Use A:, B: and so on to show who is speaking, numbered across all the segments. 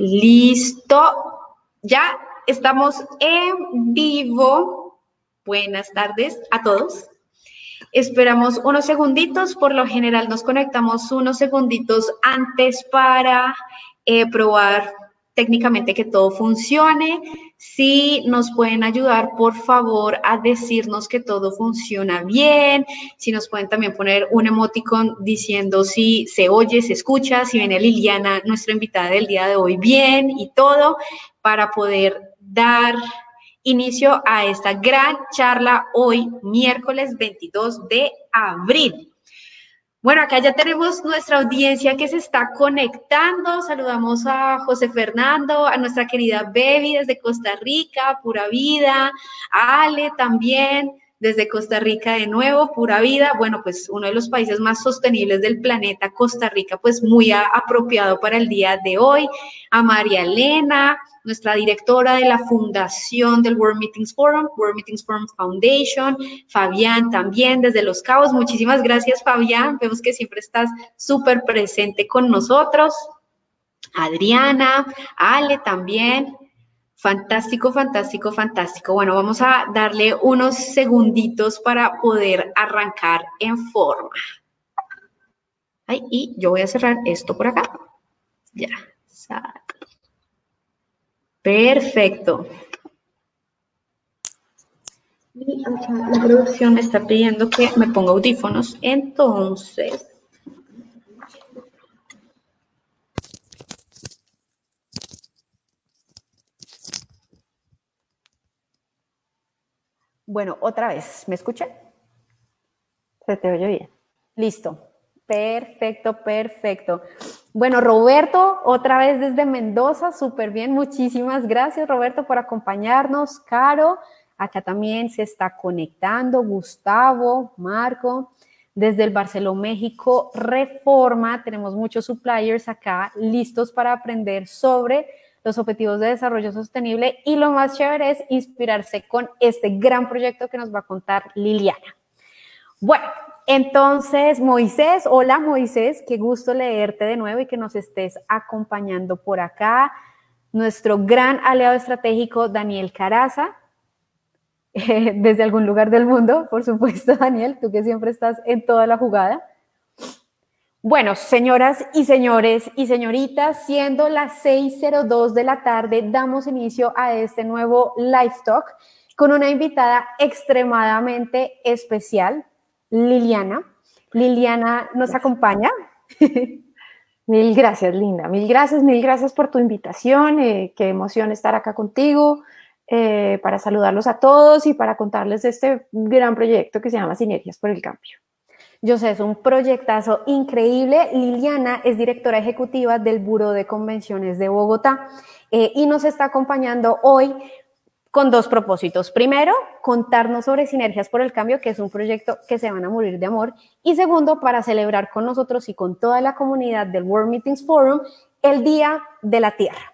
A: Listo. Ya estamos en vivo. Buenas tardes a todos. Esperamos unos segunditos. Por lo general nos conectamos unos segunditos antes para eh, probar técnicamente que todo funcione. Si nos pueden ayudar, por favor, a decirnos que todo funciona bien. Si nos pueden también poner un emoticon diciendo si se oye, se escucha, si viene Liliana, nuestra invitada del día de hoy, bien y todo, para poder dar inicio a esta gran charla hoy, miércoles 22 de abril. Bueno, acá ya tenemos nuestra audiencia que se está conectando. Saludamos a José Fernando, a nuestra querida Bebi desde Costa Rica, Pura Vida, a Ale también desde Costa Rica de nuevo, Pura Vida. Bueno, pues uno de los países más sostenibles del planeta, Costa Rica, pues muy apropiado para el día de hoy. A María Elena, nuestra directora de la fundación del World Meetings Forum, World Meetings Forum Foundation, Fabián también desde Los Cabos. Muchísimas gracias, Fabián. Vemos que siempre estás súper presente con nosotros. Adriana, Ale también. Fantástico, fantástico, fantástico. Bueno, vamos a darle unos segunditos para poder arrancar en forma. Ay, y yo voy a cerrar esto por acá. Ya, Perfecto. la producción me está pidiendo que me ponga audífonos, entonces... Bueno, otra vez, ¿me escucha?
B: Se te oye bien.
A: Listo. Perfecto, perfecto. Bueno, Roberto, otra vez desde Mendoza, súper bien. Muchísimas gracias, Roberto, por acompañarnos. Caro, acá también se está conectando. Gustavo, Marco, desde el Barceló, México, Reforma. Tenemos muchos suppliers acá listos para aprender sobre los objetivos de desarrollo sostenible y lo más chévere es inspirarse con este gran proyecto que nos va a contar Liliana. Bueno, entonces, Moisés, hola Moisés, qué gusto leerte de nuevo y que nos estés acompañando por acá. Nuestro gran aliado estratégico, Daniel Caraza, desde algún lugar del mundo, por supuesto, Daniel, tú que siempre estás en toda la jugada. Bueno, señoras y señores y señoritas, siendo las 6.02 de la tarde, damos inicio a este nuevo Live Talk con una invitada extremadamente especial. Liliana. Liliana nos acompaña.
B: Mil gracias, Linda. Mil gracias, mil gracias por tu invitación. Eh, qué emoción estar acá contigo eh, para saludarlos a todos y para contarles de este gran proyecto que se llama Sinergias por el Cambio.
A: Yo sé, es un proyectazo increíble. Liliana es directora ejecutiva del Buró de Convenciones de Bogotá eh, y nos está acompañando hoy con dos propósitos. Primero, contarnos sobre Sinergias por el Cambio, que es un proyecto que se van a morir de amor. Y segundo, para celebrar con nosotros y con toda la comunidad del World Meetings Forum el Día de la Tierra.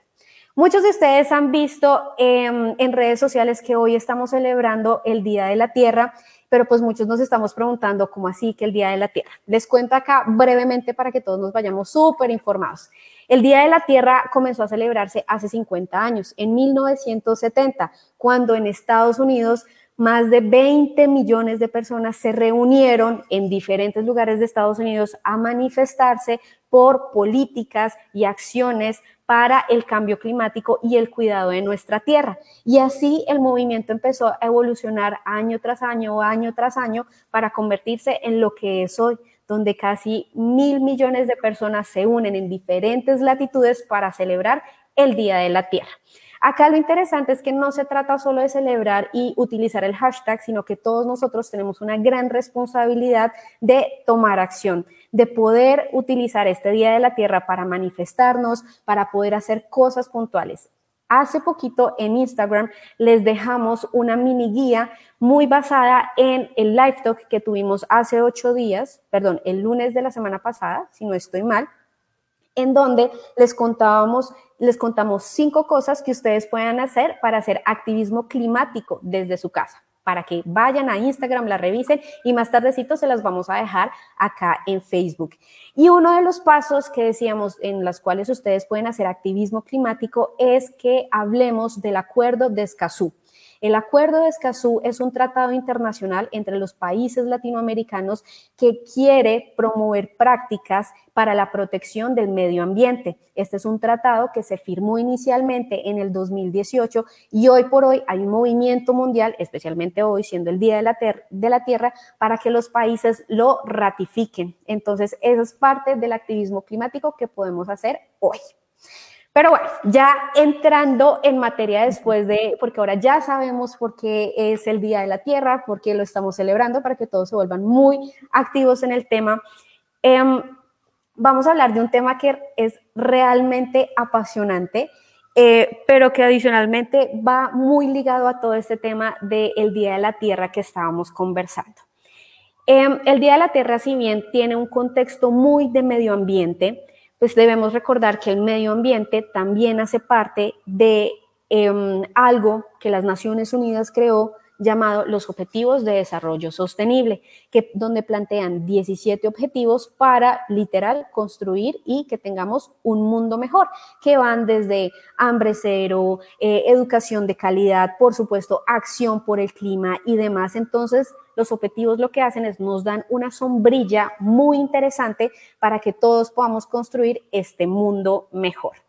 A: Muchos de ustedes han visto em, en redes sociales que hoy estamos celebrando el Día de la Tierra, pero pues muchos nos estamos preguntando cómo así que el Día de la Tierra. Les cuento acá brevemente para que todos nos vayamos súper informados. El Día de la Tierra comenzó a celebrarse hace 50 años, en 1970, cuando en Estados Unidos más de 20 millones de personas se reunieron en diferentes lugares de Estados Unidos a manifestarse por políticas y acciones para el cambio climático y el cuidado de nuestra tierra. Y así el movimiento empezó a evolucionar año tras año, año tras año, para convertirse en lo que es hoy, donde casi mil millones de personas se unen en diferentes latitudes para celebrar el Día de la Tierra. Acá lo interesante es que no se trata solo de celebrar y utilizar el hashtag, sino que todos nosotros tenemos una gran responsabilidad de tomar acción, de poder utilizar este Día de la Tierra para manifestarnos, para poder hacer cosas puntuales. Hace poquito en Instagram les dejamos una mini guía muy basada en el live talk que tuvimos hace ocho días, perdón, el lunes de la semana pasada, si no estoy mal, en donde les contábamos, les contamos cinco cosas que ustedes puedan hacer para hacer activismo climático desde su casa. para que vayan a Instagram, la revisen y más tardecito se las vamos a dejar acá en Facebook. Y uno de los pasos que decíamos en los cuales ustedes pueden hacer activismo climático es que hablemos del acuerdo de Escazú. El Acuerdo de Escazú es un tratado internacional entre los países latinoamericanos que quiere promover prácticas para la protección del medio ambiente. Este es un tratado que se firmó inicialmente en el 2018 y hoy por hoy hay un movimiento mundial, especialmente hoy siendo el Día de la, de la Tierra, para que los países lo ratifiquen. Entonces, eso es parte del activismo climático que podemos hacer hoy. Pero bueno, ya entrando en materia después de, porque ahora ya sabemos por qué es el Día de la Tierra, por qué lo estamos celebrando, para que todos se vuelvan muy activos en el tema. Em, vamos a hablar de un tema que es realmente apasionante, eh, pero que adicionalmente va muy ligado a todo este tema del Día de la Tierra que estábamos conversando. Em, el Día de la Tierra, si bien tiene un contexto muy de medio ambiente, pues debemos recordar que el medio ambiente también hace parte de em, algo que las Naciones Unidas creó llamado los Objetivos de Desarrollo Sostenible, que, donde plantean 17 objetivos para literal construir y que tengamos un mundo mejor, que van desde hambre cero, eh, educación de calidad, por supuesto, acción por el clima y demás. Entonces, los objetivos lo que hacen es nos dan una sombrilla muy interesante para que todos podamos construir este mundo mejor.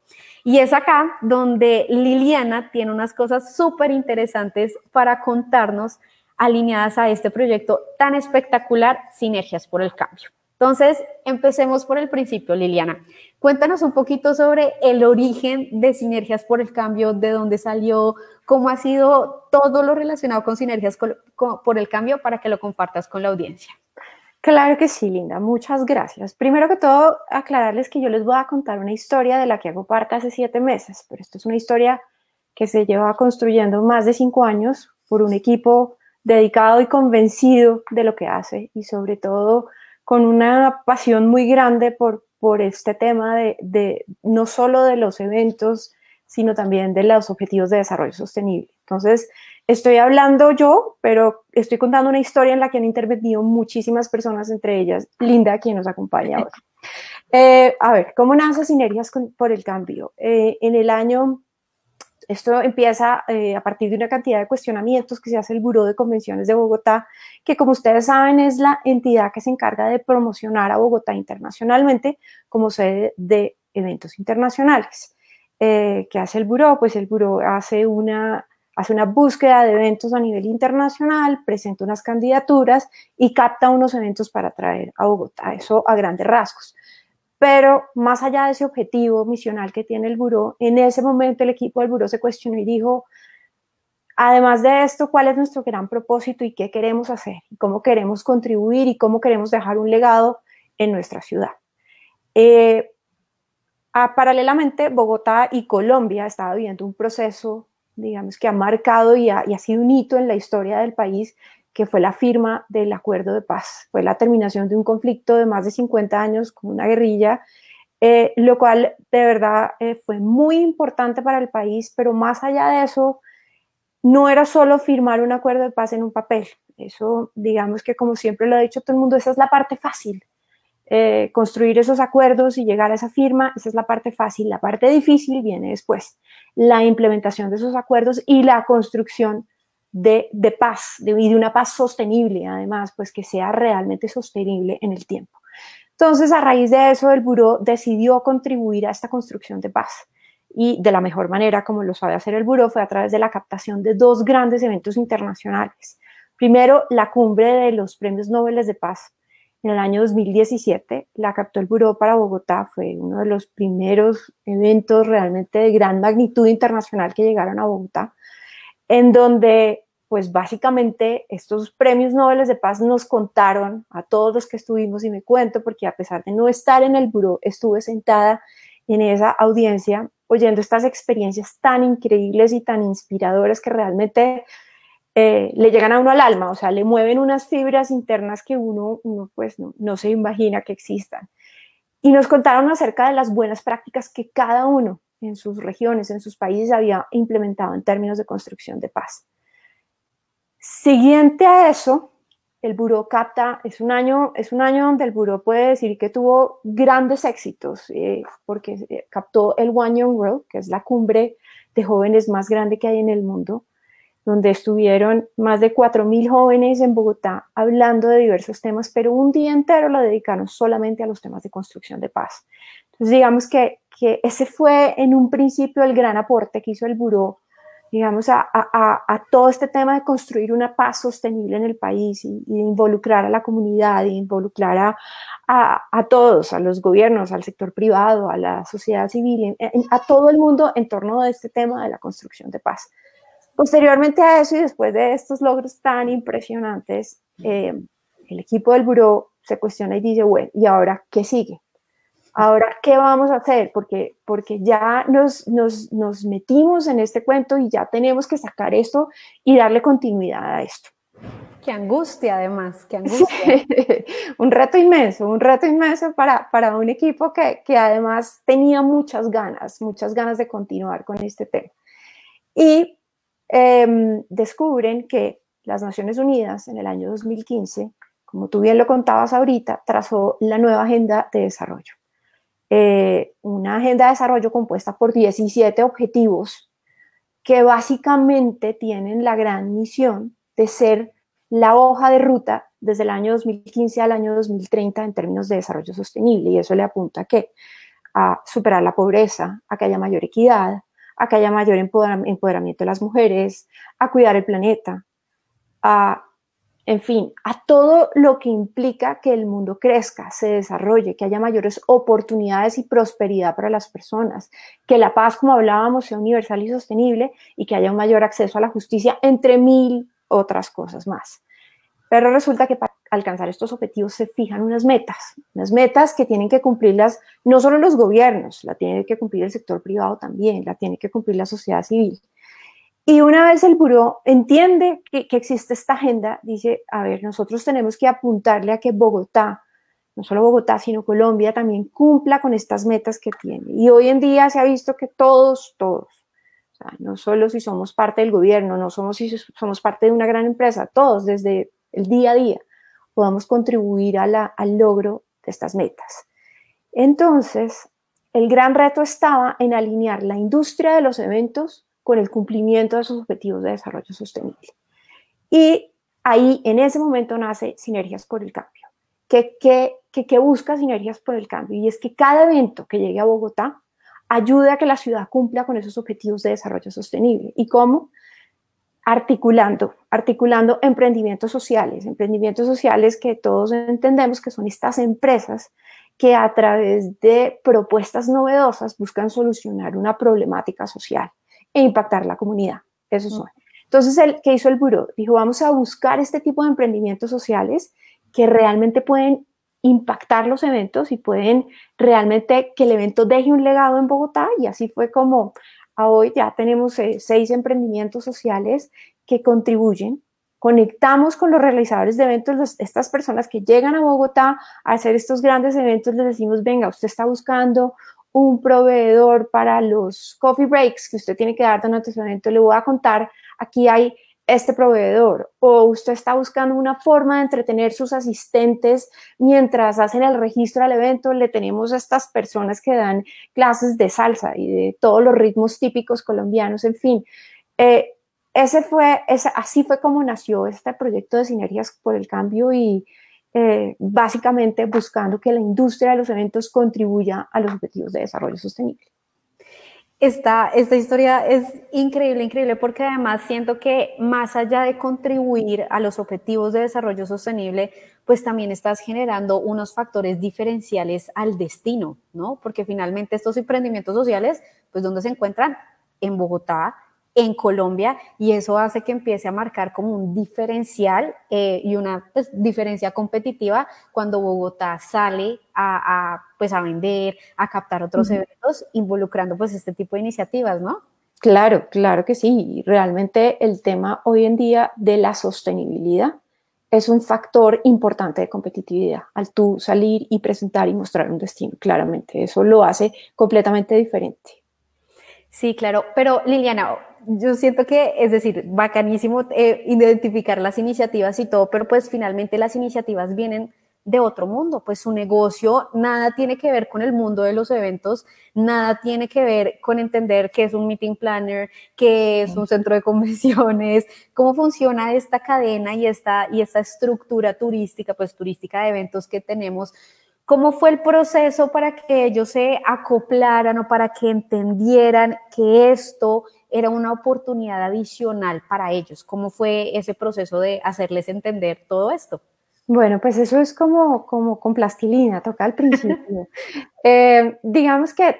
A: Y es acá donde Liliana tiene unas cosas súper interesantes para contarnos alineadas a este proyecto tan espectacular, Sinergias por el Cambio. Entonces, empecemos por el principio, Liliana. Cuéntanos un poquito sobre el origen de Sinergias por el Cambio, de dónde salió, cómo ha sido todo lo relacionado con Sinergias por el Cambio para que lo compartas con la audiencia.
B: Claro que sí, Linda, muchas gracias. Primero que todo, aclararles que yo les voy a contar una historia de la que hago parte hace siete meses, pero esto es una historia que se lleva construyendo más de cinco años por un equipo dedicado y convencido de lo que hace y sobre todo con una pasión muy grande por, por este tema de, de no solo de los eventos, sino también de los objetivos de desarrollo sostenible. Entonces, estoy hablando yo, pero estoy contando una historia en la que han intervenido muchísimas personas, entre ellas Linda, quien nos acompaña ahora. Eh, a ver, ¿cómo nace Sinergias por el Cambio? Eh, en el año, esto empieza eh, a partir de una cantidad de cuestionamientos que se hace el Buró de Convenciones de Bogotá, que como ustedes saben es la entidad que se encarga de promocionar a Bogotá internacionalmente como sede de eventos internacionales. ¿Qué hace el Buró? Pues el Buró hace una hace una búsqueda de eventos a nivel internacional, presenta unas candidaturas y capta unos eventos para traer a Bogotá, eso a grandes rasgos. Pero más allá de ese objetivo misional que tiene el buró, en ese momento el equipo del buró se cuestionó y dijo, además de esto, ¿cuál es nuestro gran propósito y qué queremos hacer? Cómo queremos contribuir y cómo queremos dejar un legado en nuestra ciudad. Eh, paralelamente, Bogotá y Colombia estaban viviendo un proceso digamos, que ha marcado y ha, sido un hito en la historia del país, que fue la firma del acuerdo de paz. Fue la terminación de un conflicto de más de 50 años con una guerrilla, eh, lo cual de verdad eh, fue muy importante para el país, pero más allá de eso, no era solo firmar un acuerdo de paz en un papel. Eso, digamos que como siempre lo ha dicho todo el mundo, esa es la parte fácil. Eh, construir esos acuerdos y llegar a esa firma, esa es la parte fácil. La parte difícil viene después, la implementación de esos acuerdos y la construcción de, paz de, y de una paz sostenible, además, pues que sea realmente sostenible en el tiempo. Entonces, a raíz de eso, el buró decidió contribuir a esta construcción de paz. Y de la mejor manera, como lo sabe hacer el buró, fue a través de la captación de dos grandes eventos internacionales. Primero, la cumbre de los premios Nobel de Paz, en el año 2017 la captó el Buró para Bogotá, fue uno de los primeros eventos realmente de gran magnitud internacional que llegaron a Bogotá, en donde pues básicamente estos premios Nobel de Paz nos contaron a todos los que estuvimos y me cuento porque a pesar de no estar en el buró, estuve sentada en esa audiencia oyendo estas experiencias tan increíbles y tan inspiradoras que realmente eh, le llegan a uno al alma, o sea, le mueven unas fibras internas que uno, uno pues no, se imagina que existan. Y nos contaron acerca de las buenas prácticas que cada uno en sus regiones, en sus países había implementado en términos de construcción de paz. Siguiente a eso, el buró capta, es un año, es un año donde el buró puede decir que tuvo grandes éxitos, eh, porque eh, captó el One Young World, que es la cumbre de jóvenes más grande que hay en el mundo, donde estuvieron más de 4.000 jóvenes en Bogotá hablando de diversos temas, pero un día entero lo dedicaron solamente a los temas de construcción de paz. Entonces, digamos que, que ese fue en un principio el gran aporte que hizo el buró digamos, a, a, a, todo este tema de construir una paz sostenible en el país y, involucrar a la comunidad, y involucrar a, a, todos, a los gobiernos, al sector privado, a la sociedad civil, a todo el mundo en torno a este tema de la construcción de paz. Posteriormente a eso y después de estos logros tan impresionantes, eh, el equipo del buró se cuestiona y dice, bueno, ¿y ahora qué sigue? Ahora, ¿qué vamos a hacer? Porque, porque ya nos, nos, nos metimos en este cuento y ya tenemos que sacar esto y darle continuidad a esto.
A: Qué angustia, además, qué angustia.
B: un reto inmenso, un reto inmenso para, para un equipo que, que, además tenía muchas ganas, muchas ganas de continuar con este tema. Y eh, descubren que las Naciones Unidas en el año 2015, como tú bien lo contabas ahorita, trazó la nueva agenda de desarrollo. Eh, una agenda de desarrollo compuesta por 17 objetivos que básicamente tienen la gran misión de ser la hoja de ruta desde el año 2015 al año 2030 en términos de desarrollo sostenible. Y eso le apunta a qué? A superar la pobreza, a que haya mayor equidad, a que haya mayor empoderamiento de las mujeres, a cuidar el planeta, a en fin, a todo lo que implica que el mundo crezca, se desarrolle, que haya mayores oportunidades y prosperidad para las personas, que la paz, como hablábamos, sea universal y sostenible y que haya un mayor acceso a la justicia, entre mil otras cosas más. Pero resulta que para alcanzar estos objetivos se fijan unas metas, unas metas que tienen que cumplirlas no solo los gobiernos, la tiene que cumplir el sector privado también, la tiene que cumplir la sociedad civil. Y una vez el buró entiende que, existe esta agenda, dice, a ver, nosotros tenemos que apuntarle a que Bogotá, no solo Bogotá, sino Colombia también cumpla con estas metas que tiene. Y hoy en día se ha visto que todos, todos, no solo si somos parte del gobierno, no somos si somos parte de una gran empresa, todos desde el día a día podamos contribuir al logro de estas metas. Entonces, el gran reto estaba en alinear la industria de los eventos con el cumplimiento de sus objetivos de desarrollo sostenible. Y ahí, en ese momento, nace Sinergias por el Cambio. ¿Qué, que, busca Sinergias por el Cambio? Y es que cada evento que llegue a Bogotá ayude a que la ciudad cumpla con esos objetivos de desarrollo sostenible. ¿Y cómo? Articulando, articulando emprendimientos sociales, emprendimientos sociales que todos entendemos que son estas empresas que a través de propuestas novedosas buscan solucionar una problemática social e impactar la comunidad. Eso son. Entonces, el, ¿qué hizo el buró? Dijo, vamos a buscar este tipo de emprendimientos sociales que realmente pueden impactar los eventos y pueden realmente que el evento deje un legado en Bogotá y así fue como a hoy ya tenemos eh, seis emprendimientos sociales que contribuyen. Conectamos con los realizadores de eventos, estas personas que llegan a Bogotá a hacer estos grandes eventos, les decimos, venga, usted está buscando un proveedor para los coffee breaks que usted tiene que dar durante su evento, le voy a contar, aquí hay este proveedor o usted está buscando una forma de entretener sus asistentes mientras hacen el registro al evento, le tenemos a estas personas que dan clases de salsa y de todos los ritmos típicos colombianos, en fin. Eh, ese fue, ese, así fue como nació este proyecto de Sinergias por el Cambio y, eh, básicamente buscando que la industria de los eventos contribuya a los objetivos de desarrollo sostenible.
A: Esta, esta historia es increíble, increíble, porque además siento que más allá de contribuir a los objetivos de desarrollo sostenible, pues también estás generando unos factores diferenciales al destino, ¿no? Porque finalmente estos emprendimientos sociales, pues ¿dónde se encuentran? En Bogotá, en Colombia y eso hace que empiece a marcar como un diferencial eh, y una pues, diferencia competitiva cuando Bogotá sale a, pues, a vender, a captar otros eventos, involucrando pues este tipo de iniciativas, ¿no?
B: Claro, claro que sí. Realmente el tema hoy en día de la sostenibilidad es un factor importante de competitividad al tú salir y presentar y mostrar un destino, claramente. Eso lo hace completamente diferente.
A: Sí, claro. Pero Liliana, yo siento que, es decir, bacanísimo eh, identificar las iniciativas y todo, pero pues finalmente las iniciativas vienen de otro mundo, pues su negocio nada tiene que ver con el mundo de los eventos, nada tiene que ver con entender qué es un meeting planner, qué es un centro de convenciones, cómo funciona esta cadena y esta, y esta estructura turística, pues turística de eventos que tenemos. ¿Cómo fue el proceso para que ellos se acoplaran o para que entendieran que esto era una oportunidad adicional para ellos? ¿Cómo fue ese proceso de hacerles entender todo esto?
B: Bueno, pues eso es como, como con plastilina, toca al principio. Eh, digamos que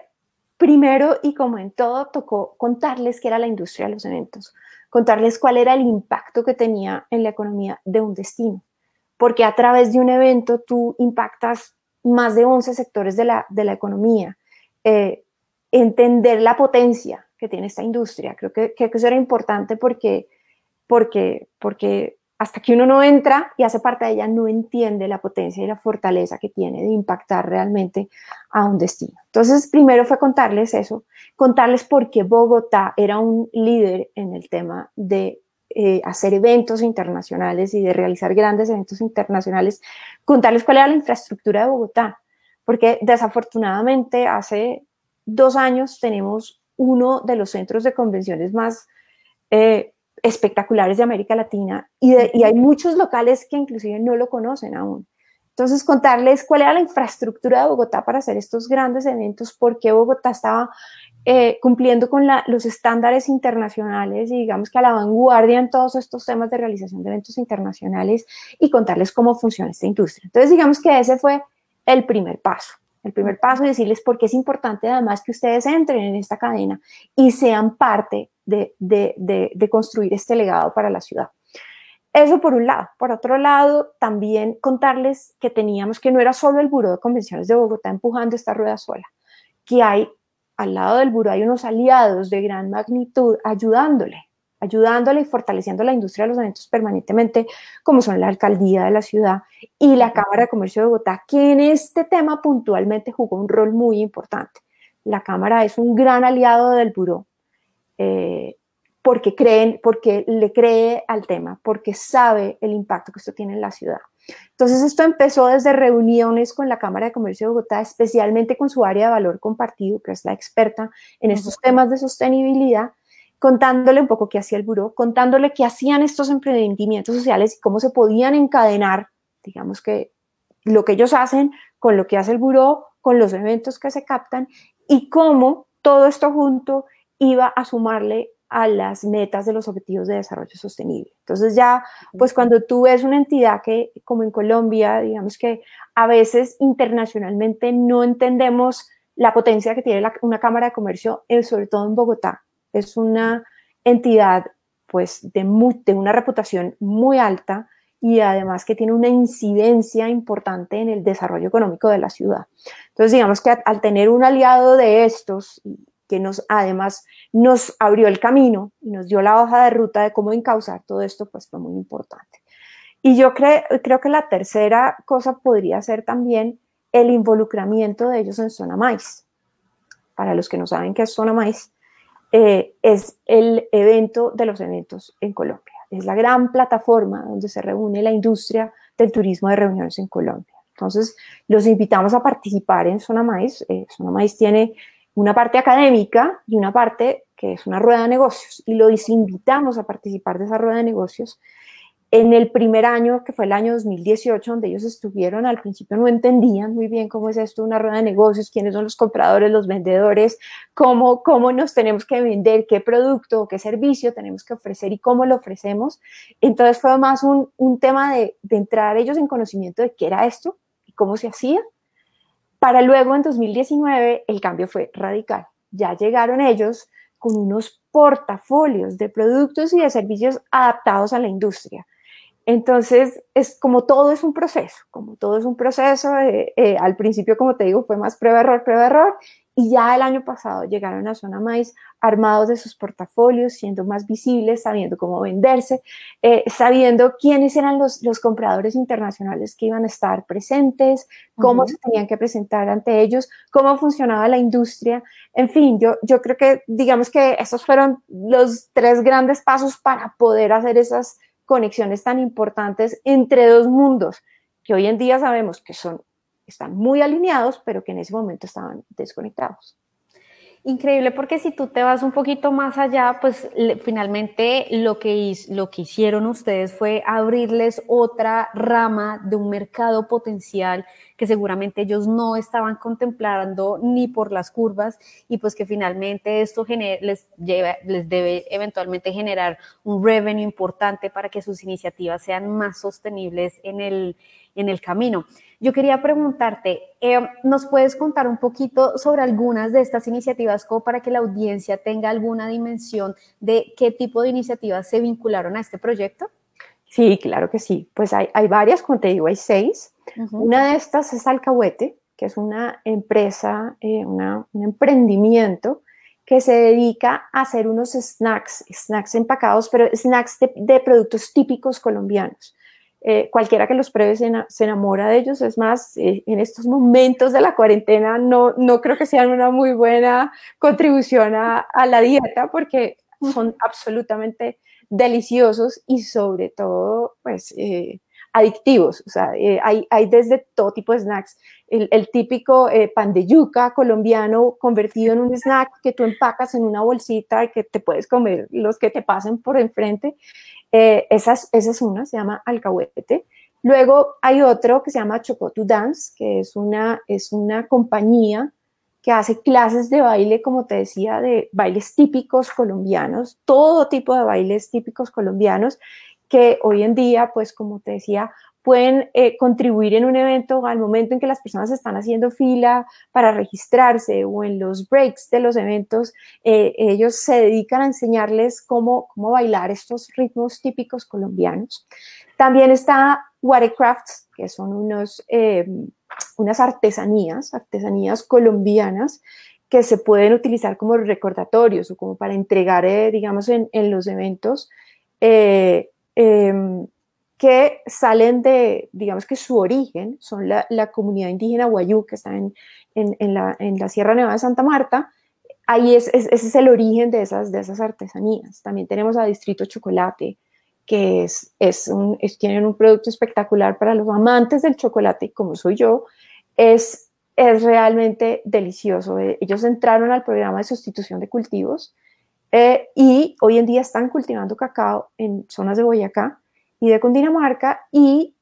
B: primero y como en todo, tocó contarles qué era la industria de los eventos, contarles cuál era el impacto que tenía en la economía de un destino, porque a través de un evento tú impactas más de 11 sectores de la, de la economía. Eh, entender la potencia que tiene esta industria, creo que, que eso era importante porque, porque, porque hasta que uno no entra y hace parte de ella, no entiende la potencia y la fortaleza que tiene de impactar realmente a un destino. Entonces, primero fue contarles eso, contarles por qué Bogotá era un líder en el tema de eh, hacer eventos internacionales y de realizar grandes eventos internacionales, contarles cuál era la infraestructura de Bogotá, porque desafortunadamente hace dos años tenemos uno de los centros de convenciones más eh, espectaculares de América Latina y, hay muchos locales que inclusive no lo conocen aún. Entonces, contarles cuál era la infraestructura de Bogotá para hacer estos grandes eventos, por qué Bogotá estaba eh, cumpliendo con los estándares internacionales y digamos que a la vanguardia en todos estos temas de realización de eventos internacionales y contarles cómo funciona esta industria. Entonces, digamos que ese fue el primer paso. El primer paso es decirles por qué es importante además que ustedes entren en esta cadena y sean parte de, construir este legado para la ciudad. Eso por un lado. Por otro lado, también contarles que teníamos que no era solo el Buró de Convenciones de Bogotá empujando esta rueda sola, que hay al lado del buró hay unos aliados de gran magnitud ayudándole, ayudándole y fortaleciendo la industria de los eventos permanentemente, como son la alcaldía de la ciudad y la Cámara de Comercio de Bogotá, que en este tema puntualmente jugó un rol muy importante. La Cámara es un gran aliado del buró eh, porque creen, porque le cree al tema, porque sabe el impacto que esto tiene en la ciudad. Entonces esto empezó desde reuniones con la Cámara de Comercio de Bogotá, especialmente con su área de valor compartido, que es la experta en estos temas de sostenibilidad, contándole un poco qué hacía el buró, contándole qué hacían estos emprendimientos sociales y cómo se podían encadenar, digamos que lo que ellos hacen con lo que hace el buró, con los eventos que se captan y cómo todo esto junto iba a sumarle a las metas de los objetivos de desarrollo sostenible. Entonces ya, pues cuando tú ves una entidad que, como en Colombia, digamos que a veces internacionalmente no entendemos la potencia que tiene una Cámara de Comercio, eh, sobre todo en Bogotá. Es una entidad, pues, de, de una reputación muy alta y además que tiene una incidencia importante en el desarrollo económico de la ciudad. Entonces, digamos que al tener un aliado de estos, que nos además nos abrió el camino y nos dio la hoja de ruta de cómo encauzar todo esto, pues fue muy importante. Y yo creo que la tercera cosa podría ser también el involucramiento de ellos en Zona Maíz. Para los que no saben qué es Zona Maíz, eh, es el evento de los eventos en Colombia. Es la gran plataforma donde se reúne la industria del turismo de reuniones en Colombia. Entonces, los invitamos a participar en Zona Maíz. Eh, Zona Maíz tiene una parte académica y una parte que es una rueda de negocios. Y los invitamos a participar de esa rueda de negocios. En el primer año, que fue el año 2018, donde ellos estuvieron, al principio no entendían muy bien cómo es esto, una rueda de negocios, quiénes son los compradores, los vendedores, cómo, cómo nos tenemos que vender, qué producto, qué servicio tenemos que ofrecer y cómo lo ofrecemos. Entonces fue más un, un tema de, de entrar ellos en conocimiento de qué era esto y cómo se hacía para luego en 2019 el cambio fue radical. Ya llegaron ellos con unos portafolios de productos y de servicios adaptados a la industria. Entonces, es como todo es un proceso, como todo es un proceso, eh, eh, al principio, como te digo, fue más prueba-error, prueba-error, y ya el año pasado llegaron a Zona Maíz armados de sus portafolios, siendo más visibles, sabiendo cómo venderse, eh, sabiendo quiénes eran los, los, compradores internacionales que iban a estar presentes, cómo se tenían que presentar ante ellos, cómo funcionaba la industria. En fin, yo, yo creo que digamos que esos fueron los tres grandes pasos para poder hacer esas conexiones tan importantes entre dos mundos que hoy en día sabemos que son, están muy alineados, pero que en ese momento estaban desconectados.
A: Increíble porque si tú te vas un poquito más allá, pues finalmente lo que, lo que hicieron ustedes fue abrirles otra rama de un mercado potencial que seguramente ellos no estaban contemplando ni por las curvas y pues que finalmente esto les, lleva, les debe eventualmente generar un revenue importante para que sus iniciativas sean más sostenibles en el, en el camino. Yo quería preguntarte, eh, ¿nos puedes contar un poquito sobre algunas de estas iniciativas como para que la audiencia tenga alguna dimensión de qué tipo de iniciativas se vincularon a este proyecto?
B: Sí, claro que sí. Pues hay, hay varias, como te digo, hay seis. Una de estas es Alcahuete, que es una empresa, eh, un emprendimiento que se dedica a hacer unos snacks, snacks empacados, pero snacks de productos típicos colombianos. Eh, cualquiera que los pruebe se, enamora de ellos. Es más, eh, en estos momentos de la cuarentena no, no creo que sean una muy buena contribución a, la dieta porque son absolutamente deliciosos y sobre todo, pues, eh, adictivos. O sea, hay, hay, desde todo tipo de snacks. El, el típico pan de yuca colombiano convertido en un snack que tú empacas en una bolsita y que te puedes comer los que te pasen por enfrente. Eh, esa, es, una, se llama Alcahuete. Luego hay otro que se llama Chocotu Dance, que es una, es una compañía que hace clases de baile, como te decía, de bailes típicos colombianos, todo tipo de bailes típicos colombianos, que hoy en día, pues como te decía, pueden eh, contribuir en un evento al momento en que las personas están haciendo fila para registrarse o en los breaks de los eventos, eh, ellos se dedican a enseñarles cómo, cómo bailar estos ritmos típicos colombianos. También está Watercrafts, que son unos, eh, unas artesanías, artesanías colombianas que se pueden utilizar como recordatorios o como para entregar, digamos, en, en, los eventos. Eh, em, que salen de, digamos que su origen son la, comunidad indígena Guayú, que está en, la, Sierra Nevada de Santa Marta. Ahí es, ese es el origen de esas, de esas artesanías. También tenemos a Distrito Chocolate, que es, es, un, tienen un producto espectacular para los amantes del chocolate, como soy yo. Es, es realmente delicioso. Ellos entraron al programa de sustitución de cultivos eh, y hoy en día están cultivando cacao en zonas de Boyacá y de Cundinamarca y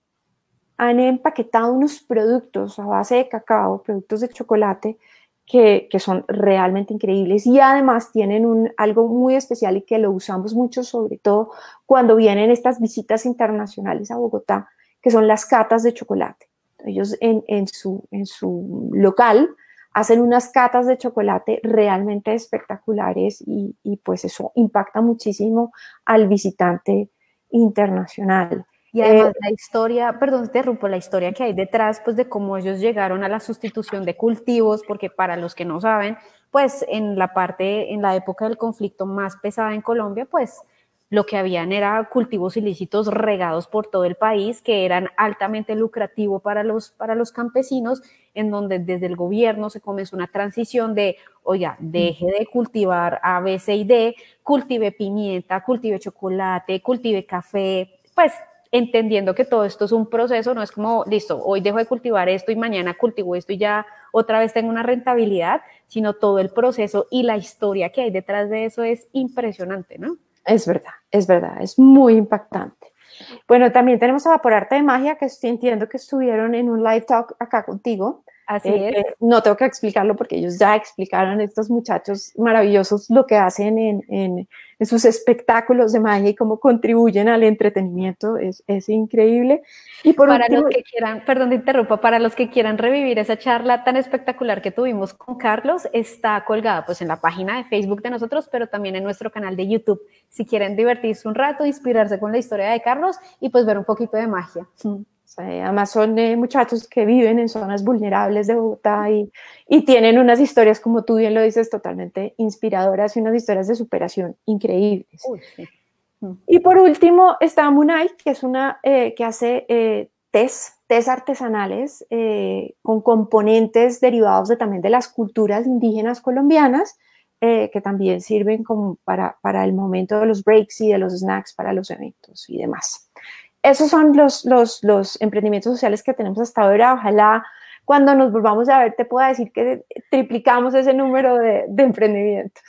B: han empaquetado unos productos a base de cacao, productos de chocolate, que, son realmente increíbles y además tienen un, algo muy especial y que lo usamos mucho, sobre todo cuando vienen estas visitas internacionales a Bogotá, que son las catas de chocolate. Ellos en, en, su, en su local hacen unas catas de chocolate realmente espectaculares y, y pues eso impacta muchísimo al visitante internacional.
A: Y además eh, la historia, perdón, interrumpo, la historia que hay detrás, pues de cómo ellos llegaron a la sustitución de cultivos, porque para los que no saben, pues en la parte, en la época del conflicto más pesada en Colombia, pues lo que habían era cultivos ilícitos regados por todo el país que eran altamente lucrativos para los, para los campesinos, en donde desde el gobierno se comenzó una transición de, oiga, deje de cultivar A, B, C y D, cultive pimienta, cultive chocolate, cultive café, pues entendiendo que todo esto es un proceso, no es como, listo, hoy dejo de cultivar esto y mañana cultivo esto y ya otra vez tengo una rentabilidad, sino todo el proceso y la historia que hay detrás de eso es impresionante, ¿no?
B: Es verdad, es verdad, es muy impactante. Bueno, también tenemos a Vaporarte de Magia, que entiendo que estuvieron en un live talk acá contigo.
A: Así eh, es.
B: no tengo que explicarlo porque ellos ya explicaron, estos muchachos maravillosos, lo que hacen en, en, en sus espectáculos de magia y cómo contribuyen al entretenimiento. Es, es increíble.
A: Y por para los que quieran, perdón te interrumpa, para los que quieran revivir esa charla tan espectacular que tuvimos con Carlos, está colgada pues en la página de Facebook de nosotros, pero también en nuestro canal de YouTube. Si quieren divertirse un rato, inspirarse con la historia de Carlos y pues ver un poquito de magia.
B: Además son eh, muchachos que viven en zonas vulnerables de Bogotá y, y, tienen unas historias, como tú bien lo dices, totalmente inspiradoras y unas historias de superación increíbles. Mm. Y por último está Munay, que es una eh, que hace eh, test, test artesanales con componentes derivados de, también de las culturas indígenas colombianas, que también sirven como para, para el momento de los breaks y de los snacks para los eventos y demás esos son los, los, emprendimientos sociales que tenemos hasta ahora. Ojalá cuando nos volvamos a ver te pueda decir que triplicamos ese número de, emprendimientos.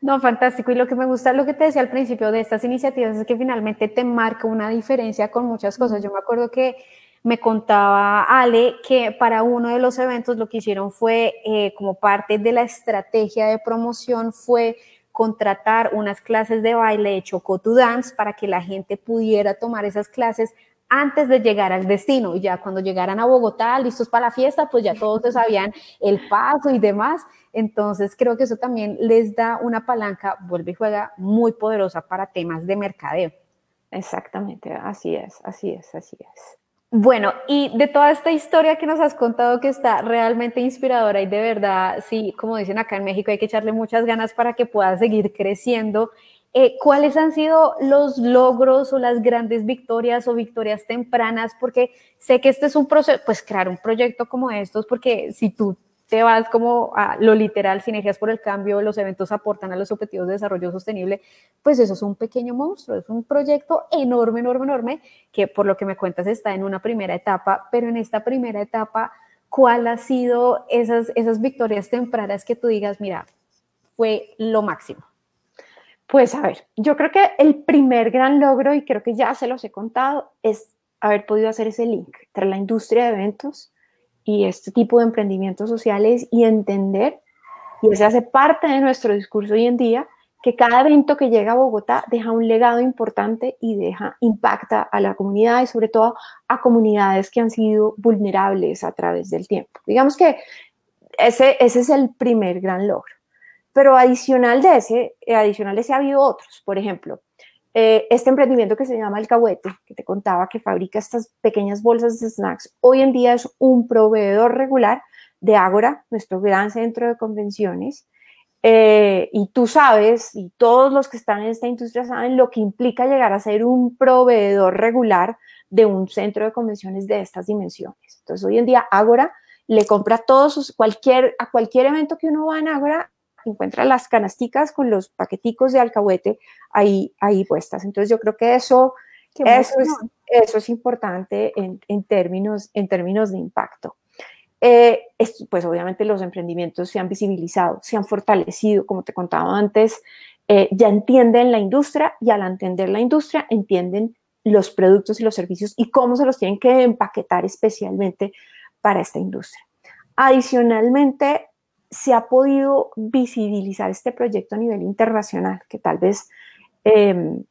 A: No, fantástico. Y lo que me gusta, lo que te decía al principio de estas iniciativas es que finalmente te marca una diferencia con muchas cosas. Yo me acuerdo que me contaba Ale que para uno de los eventos lo que hicieron fue, eh, como parte de la estrategia de promoción, fue contratar unas clases de baile de Choco to Dance para que la gente pudiera tomar esas clases antes de llegar al destino. Y ya cuando llegaran a Bogotá, listos para la fiesta, pues ya todos sabían el paso y demás. Entonces creo que eso también les da una palanca, vuelve y juega, muy poderosa para temas de mercadeo.
B: Exactamente, así es, así es, así es.
A: Bueno, y de toda esta historia que nos has contado que está realmente inspiradora y de verdad, sí, como dicen acá en México, hay que echarle muchas ganas para que pueda seguir creciendo. Eh, ¿Cuáles han sido los logros o las grandes victorias o victorias tempranas? Porque sé que este es un proceso, pues crear un proyecto como estos, porque si tú te vas como a lo literal, sinergias por el cambio, los eventos aportan a los objetivos de desarrollo sostenible, pues eso es un pequeño monstruo, es un proyecto enorme, enorme, enorme, que por lo que me cuentas está en una primera etapa, pero en esta primera etapa, ¿cuál ha sido esas, esas victorias tempranas que tú digas, mira, fue lo máximo?
B: Pues a ver, yo creo que el primer gran logro, y creo que ya se los he contado, es haber podido hacer ese link entre la industria de eventos y este tipo de emprendimientos sociales y entender, y eso hace parte de nuestro discurso hoy en día, que cada evento que llega a Bogotá deja un legado importante y deja, impacta a la comunidad y sobre todo a comunidades que han sido vulnerables a través del tiempo. Digamos que ese, ese es el primer gran logro. Pero adicional de ese, adicional de ese ha habido otros. Por ejemplo, eh, este emprendimiento que se llama El Cahuete, que te contaba que fabrica estas pequeñas bolsas de snacks, hoy en día es un proveedor regular de Ágora, nuestro gran centro de convenciones. Eh, y tú sabes, y todos los que están en esta industria saben lo que implica llegar a ser un proveedor regular de un centro de convenciones de estas dimensiones. Entonces, hoy en día, Ágora le compra todos cualquier, a cualquier evento que uno va en Ágora, encuentra las canasticas con los paqueticos de alcahuete ahí, ahí puestas. Entonces yo creo que eso, eso, es, eso es importante en, en, términos, en términos de impacto. Eh, pues obviamente los emprendimientos se han visibilizado, se han fortalecido, como te contaba antes, eh, ya entienden la industria y al entender la industria entienden los productos y los servicios y cómo se los tienen que empaquetar especialmente para esta industria. Adicionalmente, se ha podido visibilizar este proyecto a nivel internacional, que tal vez em,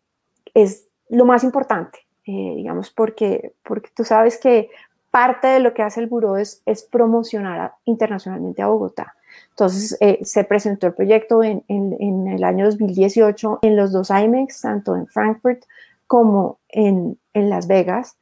B: es lo más importante, eh, digamos, porque, porque tú sabes que parte de lo que hace el buró es, promocionar internacionalmente a Bogotá. Entonces, eh, se presentó el proyecto en, en, el año 2018 en los dos IMEX, tanto en Frankfurt como en, en Las Vegas,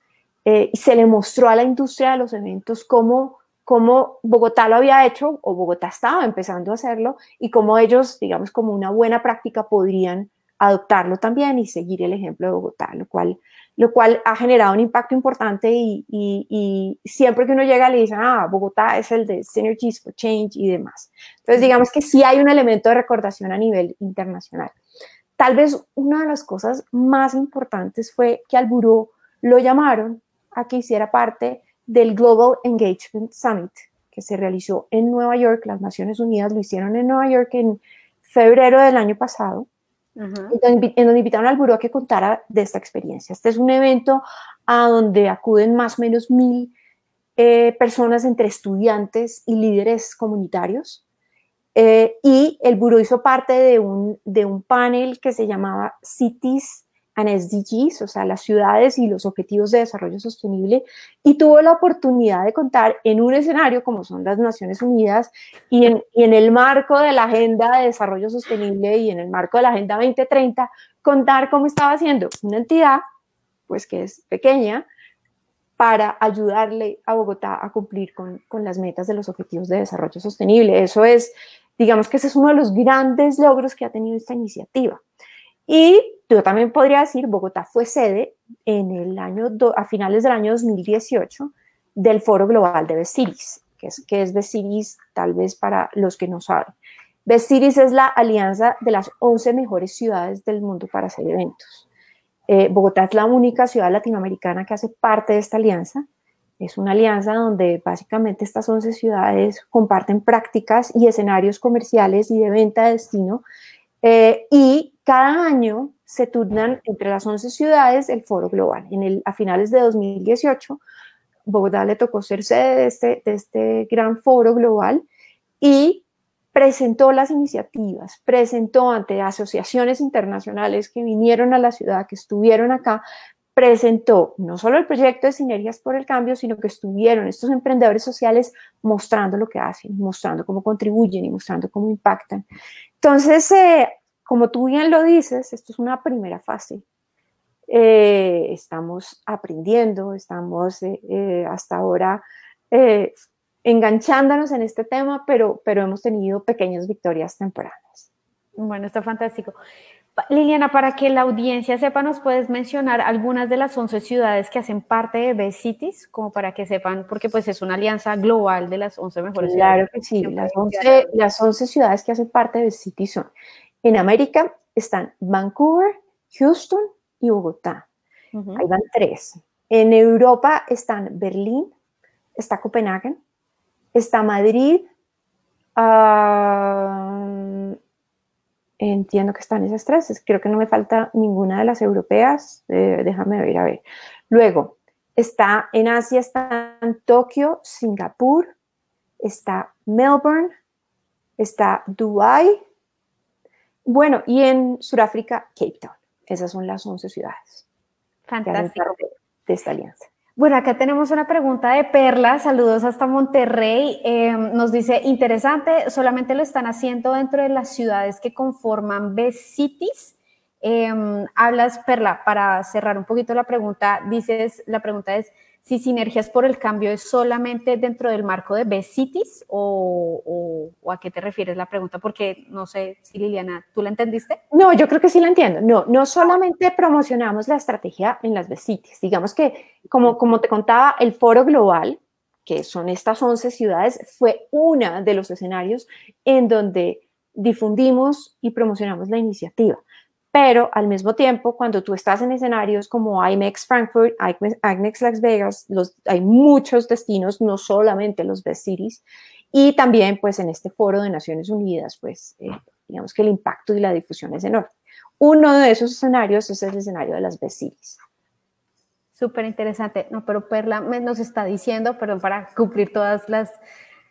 B: eh, y se le mostró a la industria de los eventos cómo cómo Bogotá lo había hecho o Bogotá estaba empezando a hacerlo y cómo ellos, digamos, como una buena práctica podrían adoptarlo también y seguir el ejemplo de Bogotá, lo cual, lo cual ha generado un impacto importante y, y, siempre que uno llega le dicen, ah, Bogotá es el de Synergies for Change y demás. Entonces, digamos que sí hay un elemento de recordación a nivel internacional. Tal vez una de las cosas más importantes fue que al buró lo llamaron a que hiciera parte del Global Engagement Summit que se realizó en Nueva York. Las Naciones Unidas lo hicieron en Nueva York en febrero del año pasado, en, donde, invitaron al buró a que contara de esta experiencia. Este es un evento a donde acuden más o menos mil eh, personas entre estudiantes y líderes comunitarios. Eh, y el buró hizo parte de un, de un panel que se llamaba Cities en SDGs, o sea, las ciudades y los objetivos de desarrollo sostenible, y tuvo la oportunidad de contar en un escenario como son las Naciones Unidas y en, en el marco de la Agenda de Desarrollo Sostenible y en el marco de la Agenda 2030, contar cómo estaba haciendo una entidad, pues que es pequeña, para ayudarle a Bogotá a cumplir con, con, las metas de los objetivos de desarrollo sostenible. Eso es, digamos que ese es uno de los grandes logros que ha tenido esta iniciativa. Y yo también podría decir, Bogotá fue sede en el año, a finales del año 2018 del Foro Global de Best Cities, que es, que es Best Cities tal vez para los que no saben. Best Cities es la alianza de las 11 mejores ciudades del mundo para hacer eventos. Eh, Bogotá es la única ciudad latinoamericana que hace parte de esta alianza. Es una alianza donde básicamente estas 11 ciudades comparten prácticas y escenarios comerciales y de venta de destino. Eh, y cada año se turnan entre las 11 ciudades el foro global. En el, a finales de 2018, Bogotá le tocó ser sede de este, de este gran foro global y presentó las iniciativas, presentó ante asociaciones internacionales que vinieron a la ciudad, que estuvieron acá, presentó no solo el proyecto de Sinergias por el Cambio, sino que estuvieron estos emprendedores sociales mostrando lo que hacen, mostrando cómo contribuyen y mostrando cómo impactan. Entonces, eh, como tú bien lo dices, esto es una primera fase. Eh, estamos aprendiendo, estamos eh, hasta ahora enganchándonos en este tema, pero, pero hemos tenido pequeñas victorias temporanas.
A: Bueno, está fantástico. Liliana, para que la audiencia sepa, ¿nos puedes mencionar algunas de las 11 ciudades que hacen parte de Best Cities? Como para que sepan, porque pues es una alianza global de las 11 mejores
B: ciudades. Claro que sí, las 11, las 11 ciudades que hacen parte de Best Cities son, en América están Vancouver, Houston y Bogotá. Ahí van tres. En Europa están Berlín, está Copenhague, está Madrid. Ah, entiendo que están esas tres. Creo que no me falta ninguna de las europeas. Eh, déjame ver, a ver. Luego, está en Asia, están Tokio, Singapur, está Melbourne, está Dubai. Bueno, y en Sudáfrica, Cape Town. Esas son las 11 ciudades.
A: Fantástico.
B: De esta alianza.
A: Bueno, acá tenemos una pregunta de Perla, saludos hasta Monterrey. Em, nos dice, interesante, solamente lo están haciendo dentro de las ciudades que conforman B-Cities. Em, hablas, Perla, para cerrar un poquito la pregunta, dices, la pregunta es, si Sinergias por el Cambio es solamente dentro del marco de Best Cities o, a qué te refieres la pregunta, porque no sé si Liliana, ¿tú la entendiste?
B: No, yo creo que sí la entiendo. No, no solamente promocionamos la estrategia en las Best Cities, digamos que como, como te contaba, el foro global, que son estas 11 ciudades, fue uno de los escenarios en donde difundimos y promocionamos la iniciativa pero al mismo tiempo, cuando tú estás en escenarios como IMEX Frankfurt, IMEX Las Vegas, los, hay muchos destinos, no solamente los best cities, y también pues en este foro de Naciones Unidas, pues eh, digamos que el impacto y la difusión es enorme. Uno de esos escenarios es el escenario de las best cities.
A: Súper interesante. No, pero Perla nos está diciendo, perdón, para cumplir todas las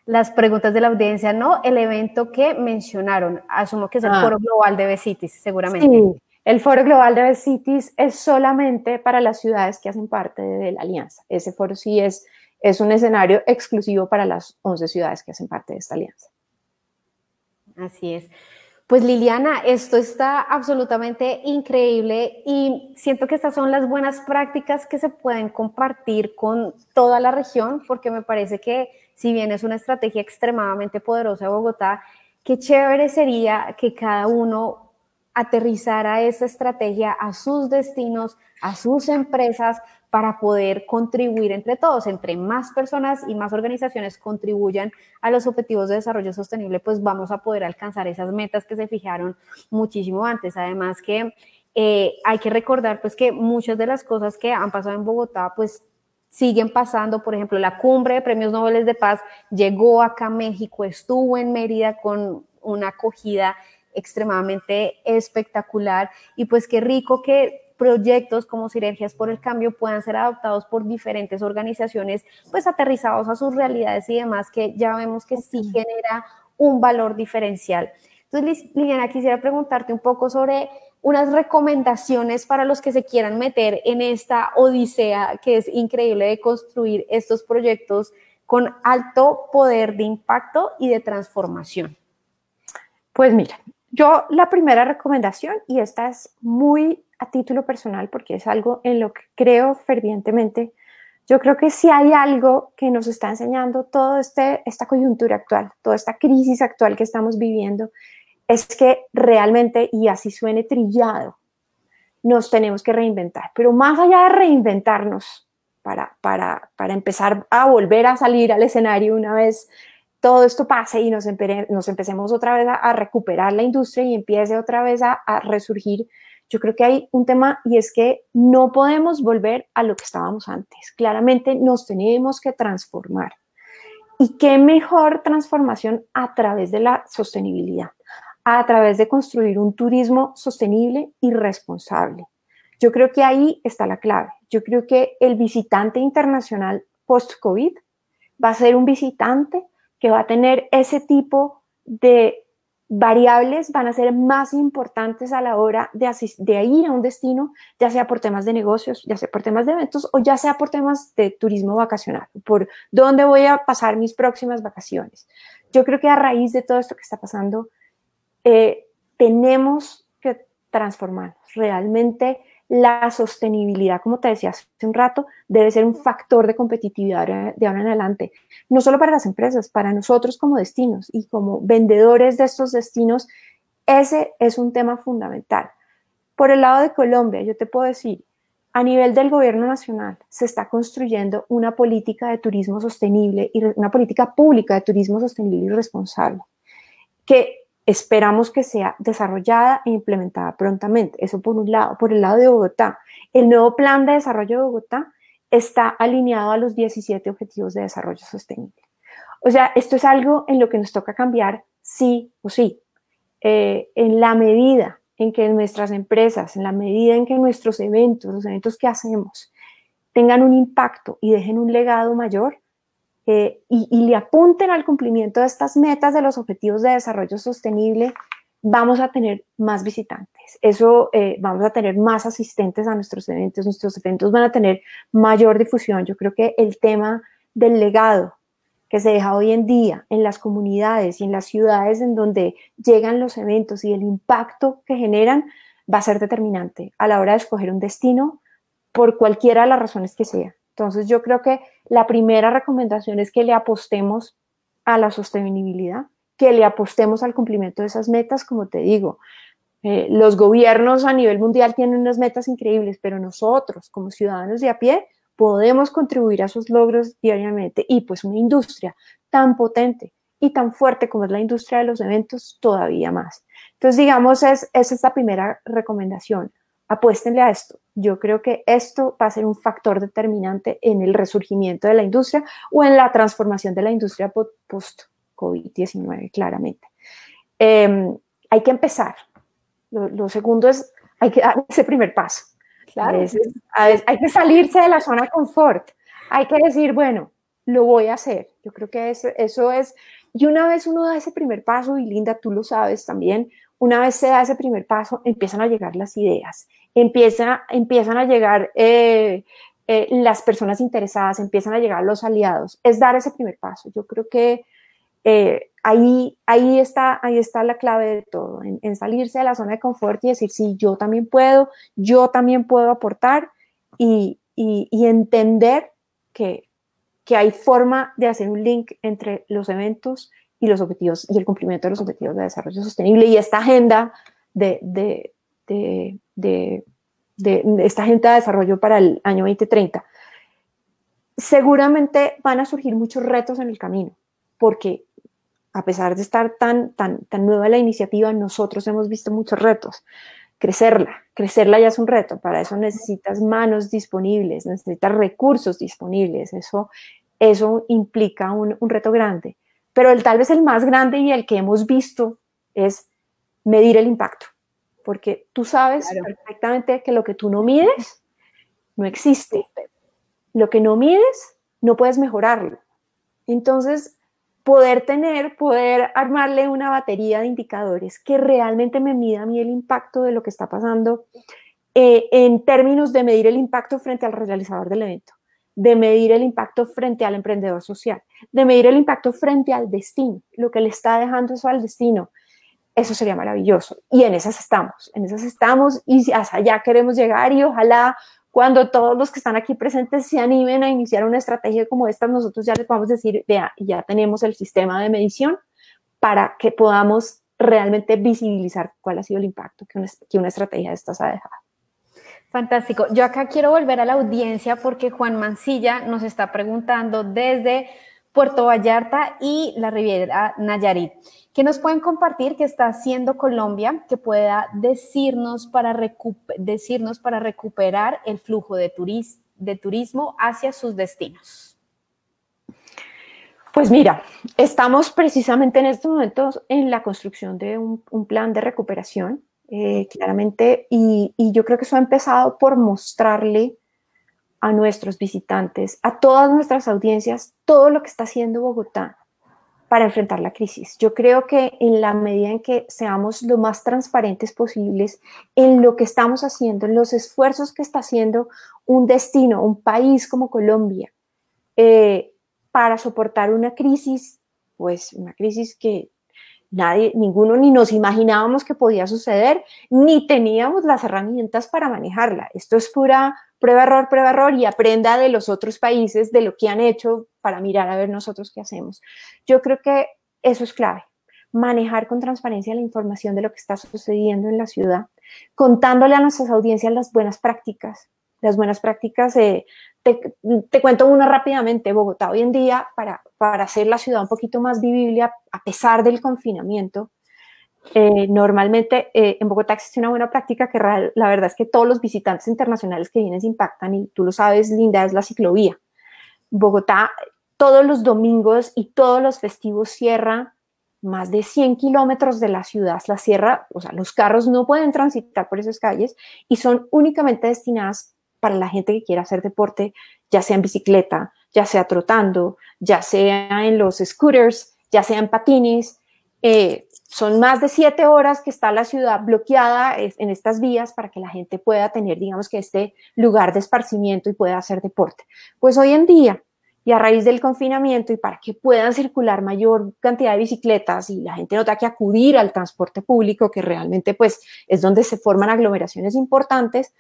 A: las preguntas de la audiencia, ¿no? El evento que mencionaron, asumo que es el ah. Foro Global de Besitis, seguramente.
B: Sí, el Foro Global de Besitis es solamente para las ciudades que hacen parte de la alianza. Ese foro sí es, es un escenario exclusivo para las 11 ciudades que hacen parte de esta alianza.
A: Así es. Pues Liliana, esto está absolutamente increíble y siento que estas son las buenas prácticas que se pueden compartir con toda la región, porque me parece que si bien es una estrategia extremadamente poderosa de Bogotá, qué chévere sería que cada uno aterrizara esa estrategia a sus destinos, a sus empresas, para poder contribuir entre todos, entre más personas y más organizaciones contribuyan a los objetivos de desarrollo sostenible, pues vamos a poder alcanzar esas metas que se fijaron muchísimo antes. Además que eh, hay que recordar pues que muchas de las cosas que han pasado en Bogotá pues siguen pasando, por ejemplo, la cumbre de premios Nobel de Paz llegó acá a México, estuvo en Mérida con una acogida extremadamente espectacular y pues qué rico que proyectos como Sinergias por el Cambio puedan ser adoptados por diferentes organizaciones, pues aterrizados a sus realidades y demás, que ya vemos que sí genera un valor diferencial. Entonces, Liliana, quisiera preguntarte un poco sobre unas recomendaciones para los que se quieran meter en esta odisea que es increíble de construir estos proyectos con alto poder de impacto y de transformación.
B: Pues mira, yo la primera recomendación, y esta es muy a título personal porque es algo en lo que creo fervientemente, Yo creo que si hay algo que nos está enseñando toda este, esta coyuntura actual, toda esta crisis actual que estamos viviendo, es que realmente, y así suene trillado, nos tenemos que reinventar. Pero más allá de reinventarnos para, para, para empezar a volver a salir al escenario una vez todo esto pase y nos, nos empecemos otra vez a, recuperar la industria y empiece otra vez a, a resurgir, yo creo que hay un tema y es que no podemos volver a lo que estábamos antes. Claramente nos tenemos que transformar. ¿Y qué mejor transformación a través de la sostenibilidad? A través de construir un turismo sostenible y responsable. Yo creo que ahí está la clave. Yo creo que el visitante internacional post-COVID va a ser un visitante que va a tener ese tipo de variables, van a ser más importantes a la hora de, ir a un destino, ya sea por temas de negocios, ya sea por temas de eventos o ya sea por temas de turismo vacacional, por dónde voy a pasar mis próximas vacaciones. Yo creo que a raíz de todo esto que está pasando, eh, tenemos que transformarnos. Realmente la sostenibilidad, como te decía hace un rato, debe ser un factor de competitividad de ahora en adelante, no solo para las empresas, para nosotros como destinos y como vendedores de estos destinos, ese es un tema fundamental. Por el lado de Colombia, yo te puedo decir, a nivel del gobierno nacional se está construyendo una política de turismo sostenible y una política pública de turismo sostenible y responsable, que esperamos que sea desarrollada e implementada prontamente. Eso por un lado. Por el lado de Bogotá, el nuevo plan de desarrollo de Bogotá está alineado a los 17 Objetivos de Desarrollo Sostenible. O sea, esto es algo en lo que nos toca cambiar sí o sí. Eh, en la medida en que nuestras empresas, en la medida en que nuestros eventos, los eventos que hacemos, tengan un impacto y dejen un legado mayor, eh, y, le apunten al cumplimiento de estas metas de los objetivos de desarrollo sostenible, vamos a tener más visitantes. Eso eh, vamos a tener más asistentes a nuestros eventos. Nuestros eventos van a tener mayor difusión. Yo creo que el tema del legado que se deja hoy en día en las comunidades y en las ciudades en donde llegan los eventos y el impacto que generan va a ser determinante a la hora de escoger un destino por cualquiera de las razones que sea. Entonces yo creo que la primera recomendación es que le apostemos a la sostenibilidad, que le apostemos al cumplimiento de esas metas, como te digo. Eh, los gobiernos a nivel mundial tienen unas metas increíbles, pero nosotros como ciudadanos de a pie podemos contribuir a esos logros diariamente y pues una industria tan potente y tan fuerte como es la industria de los eventos, todavía más. Entonces, digamos, es, es la primera recomendación apuéstenle a esto. Yo creo que esto va a ser un factor determinante en el resurgimiento de la industria o en la transformación de la industria post-COVID-19, claramente. Em, hay que empezar. Lo, segundo es, hay que dar ese primer paso. Claro. hay que salirse de la zona de confort. Hay que decir, bueno, lo voy a hacer. Yo creo que eso, eso es, y una vez uno da ese primer paso, y Linda, tú lo sabes también, una vez se da ese primer paso, empiezan a llegar las ideas, empieza, empiezan a llegar eh, eh, las personas interesadas, empiezan a llegar los aliados. Es dar ese primer paso. Yo creo que eh, ahí, ahí, está, ahí está la clave de todo, en, salirse de la zona de confort y decir, sí, yo también puedo, yo también puedo aportar y, entender que, que hay forma de hacer un link entre los eventos y los objetivos y el cumplimiento de los objetivos de desarrollo sostenible y esta agenda de, esta agenda de desarrollo para el año 2030. Seguramente van a surgir muchos retos en el camino, porque a pesar de estar tan, tan, tan nueva la iniciativa, nosotros hemos visto muchos retos. Crecerla, crecerla ya es un reto, para eso necesitas manos disponibles, necesitas recursos disponibles, eso, eso implica un, un reto grande. Pero el, tal vez el más grande y el que hemos visto es medir el impacto, porque tú sabes perfectamente que lo que tú no mides no existe. Lo que no mides no puedes mejorarlo. Entonces, poder tener, poder armarle una batería de indicadores que realmente me mida a mí el impacto de lo que está pasando eh, en términos de medir el impacto frente al realizador del evento de medir el impacto frente al emprendedor social, de medir el impacto frente al destino, lo que le está dejando eso al destino. Eso sería maravilloso. Y en esas estamos, en esas estamos y hasta allá queremos llegar y ojalá cuando todos los que están aquí presentes se animen a iniciar una estrategia como esta, nosotros ya les a decir, vea, ya tenemos el sistema de medición para que podamos realmente visibilizar cuál ha sido el impacto que una, que una estrategia de estas ha dejado.
A: Fantástico. Yo acá quiero volver a la audiencia porque Juan Mancilla nos está preguntando desde Puerto Vallarta y la Riviera Nayarit. ¿Qué nos pueden compartir que está haciendo Colombia que pueda decirnos para, decirnos para recuperar el flujo de, de turismo hacia sus destinos?
B: Pues mira, estamos precisamente en estos momentos en la construcción de un, plan de recuperación, eh, claramente, y, y, yo creo que eso ha empezado por mostrarle a nuestros visitantes, a todas nuestras audiencias, todo lo que está haciendo Bogotá para enfrentar la crisis. Yo creo que en la medida en que seamos lo más transparentes posibles en lo que estamos haciendo, en los esfuerzos que está haciendo un destino, un país como Colombia, eh, para soportar una crisis, pues una crisis que nadie, ninguno ni nos imaginábamos que podía suceder, ni teníamos las herramientas para manejarla. Esto es pura prueba, error, prueba, error y aprenda de los otros países, de lo que han hecho para mirar a ver nosotros qué hacemos. Yo creo que eso es clave, manejar con transparencia la información de lo que está sucediendo en la ciudad, contándole a nuestras audiencias las buenas prácticas. Las buenas prácticas, eh, te, cuento una rápidamente, Bogotá hoy en día, para, para hacer la ciudad un poquito más vivible a pesar del confinamiento, eh, normalmente eh, en Bogotá existe una buena práctica que la verdad es que todos los visitantes internacionales que vienen impactan y tú lo sabes, Linda, es la ciclovía. Bogotá todos los domingos y todos los festivos cierra más de 100 kilómetros de la ciudad, la cierra, o sea, los carros no pueden transitar por esas calles y son únicamente destinadas para la gente que quiera hacer deporte, ya sea en bicicleta, ya sea trotando, ya sea en los scooters, ya sea en patines, eh, son más de siete horas que está la ciudad bloqueada en estas vías para que la gente pueda tener, digamos que este lugar de esparcimiento y pueda hacer deporte. Pues hoy en día, y a raíz del confinamiento y para que puedan circular mayor cantidad de bicicletas y la gente no tenga que acudir al transporte público, que realmente pues es donde se forman aglomeraciones importantes,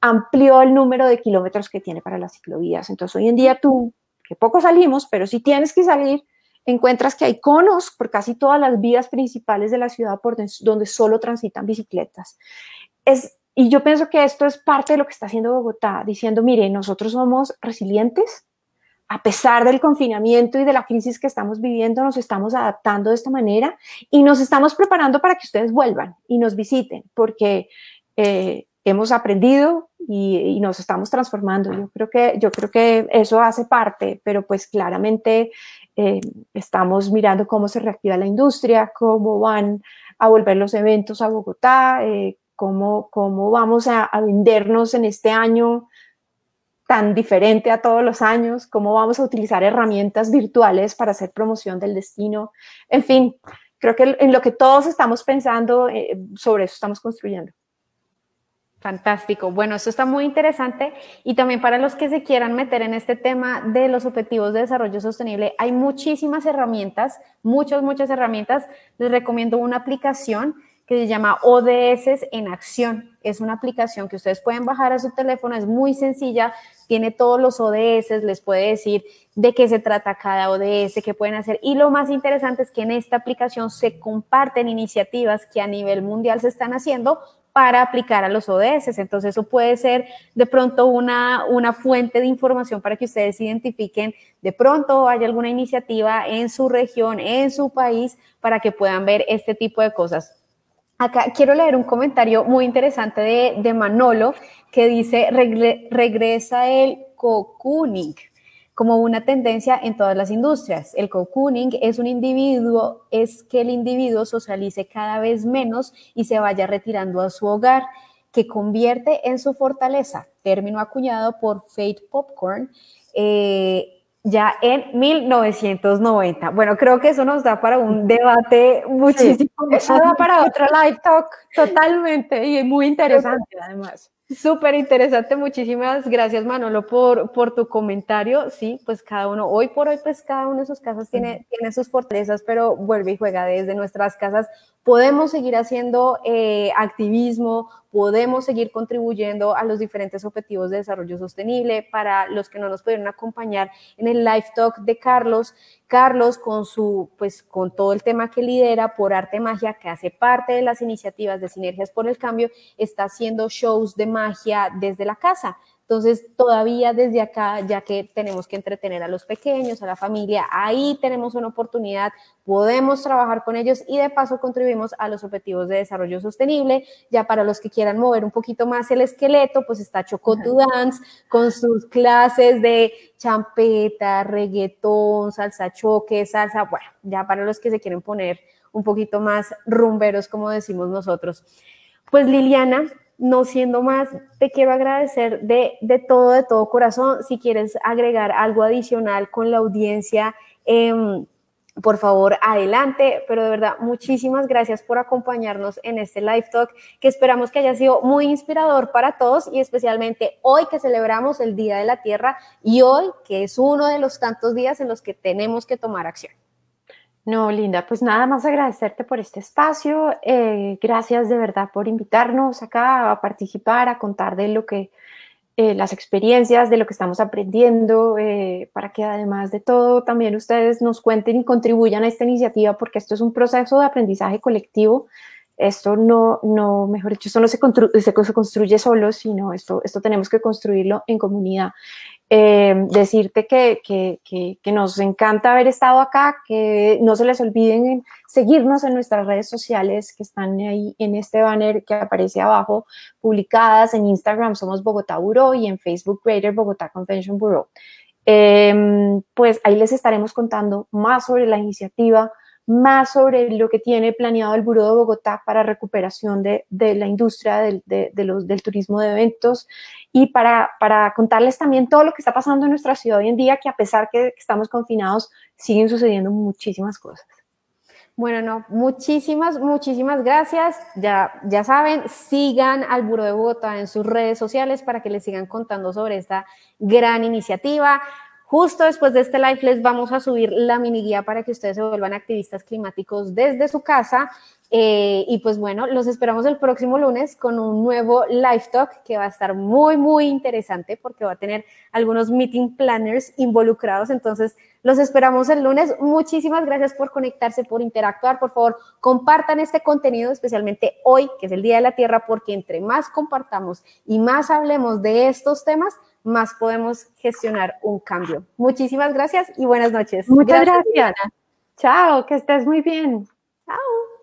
B: amplió el número de kilómetros que tiene para las ciclovías. Entonces hoy en día tú, que poco salimos, pero si tienes que salir, encuentras que hay conos por casi todas las vías principales de la ciudad por donde solo transitan bicicletas. Es, y yo pienso que esto es parte de lo que está haciendo Bogotá, diciendo, mire, nosotros somos resilientes, a pesar del confinamiento y de la crisis que estamos viviendo, nos estamos adaptando de esta manera y nos estamos preparando para que ustedes vuelvan y nos visiten, porque eh, hemos aprendido y, y, nos estamos transformando. Yo creo, que, yo creo que eso hace parte, pero pues claramente eh, estamos mirando cómo se reactiva la industria, cómo van a volver los eventos a Bogotá, eh, cómo, cómo vamos a, vendernos en este año tan diferente a todos los años, cómo vamos a utilizar herramientas virtuales para hacer promoción del destino. En fin, creo que en lo que todos estamos pensando, eh, sobre eso estamos construyendo.
A: Fantástico. Bueno, esto está muy interesante y también para los que se quieran meter en este tema de los objetivos de desarrollo sostenible, hay muchísimas herramientas, muchas, muchas herramientas. Les recomiendo una aplicación que se llama ODS en acción. Es una aplicación que ustedes pueden bajar a su teléfono, es muy sencilla, tiene todos los ODS, les puede decir de qué se trata cada ODS, qué pueden hacer. Y lo más interesante es que en esta aplicación se comparten iniciativas que a nivel mundial se están haciendo para aplicar a los ODS. Entonces, eso puede ser de pronto una, una fuente de información para que ustedes identifiquen de pronto hay alguna iniciativa en su región, en su país, para que puedan ver este tipo de cosas. Acá quiero leer un comentario muy interesante de, de Manolo que dice, regresa el cocooning como una tendencia en todas las industrias. El cocooning es un individuo, es que el individuo socialice cada vez menos y se vaya retirando a su hogar, que convierte en su fortaleza, término acuñado por Fate Popcorn. Eh, ya en 1990. Bueno, creo que eso nos da para un debate muchísimo.
B: eso da para otro live talk totalmente y muy interesante además.
A: Súper interesante, muchísimas gracias Manolo por, por tu comentario. Sí, pues cada uno, hoy por hoy, pues cada uno de sus casas tiene, tiene sus fortalezas, pero vuelve y juega desde nuestras casas podemos seguir haciendo eh, activismo, podemos seguir contribuyendo a los diferentes objetivos de desarrollo sostenible. Para los que no nos pudieron acompañar en el live talk de Carlos, Carlos con su, pues con todo el tema que lidera por Arte Magia, que hace parte de las iniciativas de Sinergias por el Cambio, está haciendo shows de magia desde la casa. Entonces, todavía desde acá, ya que tenemos que entretener a los pequeños, a la familia, ahí tenemos una oportunidad, podemos trabajar con ellos y de paso contribuimos a los objetivos de desarrollo sostenible. Ya para los que quieran mover un poquito más el esqueleto, pues está Choco Dance con sus clases de champeta, reggaetón, salsa choque, salsa, bueno, ya para los que se quieren poner un poquito más rumberos, como decimos nosotros. Pues Liliana, no siendo más, te quiero agradecer de, todo, de todo corazón. Si quieres agregar algo adicional con la audiencia, em, por favor, adelante. Pero de verdad, muchísimas gracias por acompañarnos en este live talk que esperamos que haya sido muy inspirador para todos y especialmente hoy que celebramos el Día de la Tierra y hoy que es uno de los tantos días en los que tenemos que tomar acción.
B: No, Linda, pues nada más agradecerte por este espacio. Eh, gracias de verdad por invitarnos acá a participar, a contar de lo que, eh, las experiencias, de lo que estamos aprendiendo, eh, para que además de todo también ustedes nos cuenten y contribuyan a esta iniciativa, porque esto es un proceso de aprendizaje colectivo. Esto no, no mejor dicho, esto no se, se, se construye solo, sino esto, esto tenemos que construirlo en comunidad. Eh, decirte que, que, que, nos encanta haber estado acá, que no se les olviden seguirnos en nuestras redes sociales que están ahí en este banner que aparece abajo, publicadas en Instagram somos Bogotá Bureau y en Facebook Greater Bogotá Convention Bureau. Em, pues ahí les estaremos contando más sobre la iniciativa, más sobre lo que tiene planeado el Buró de Bogotá para recuperación de, la industria del, del turismo de eventos y para, para, contarles también todo lo que está pasando en nuestra ciudad hoy en día, que a pesar que estamos confinados, siguen sucediendo muchísimas cosas.
A: Bueno, no, muchísimas, muchísimas gracias. Ya, ya saben, sigan al Buró de Bogotá en sus redes sociales para que les sigan contando sobre esta gran iniciativa. Justo después de este live les vamos a subir la mini guía para que ustedes se vuelvan activistas climáticos desde su casa. Eh, y pues bueno, los esperamos el próximo lunes con un nuevo live talk que va a estar muy, muy interesante porque va a tener algunos meeting planners involucrados. Entonces, los esperamos el lunes. Muchísimas gracias por conectarse, por interactuar. Por favor, compartan este contenido, especialmente hoy, que es el Día de la Tierra, porque entre más compartamos y más hablemos de estos temas, más podemos gestionar un cambio. Muchísimas gracias y buenas noches.
B: Muchas gracias. gracias. Chao, que estés muy bien. Chao.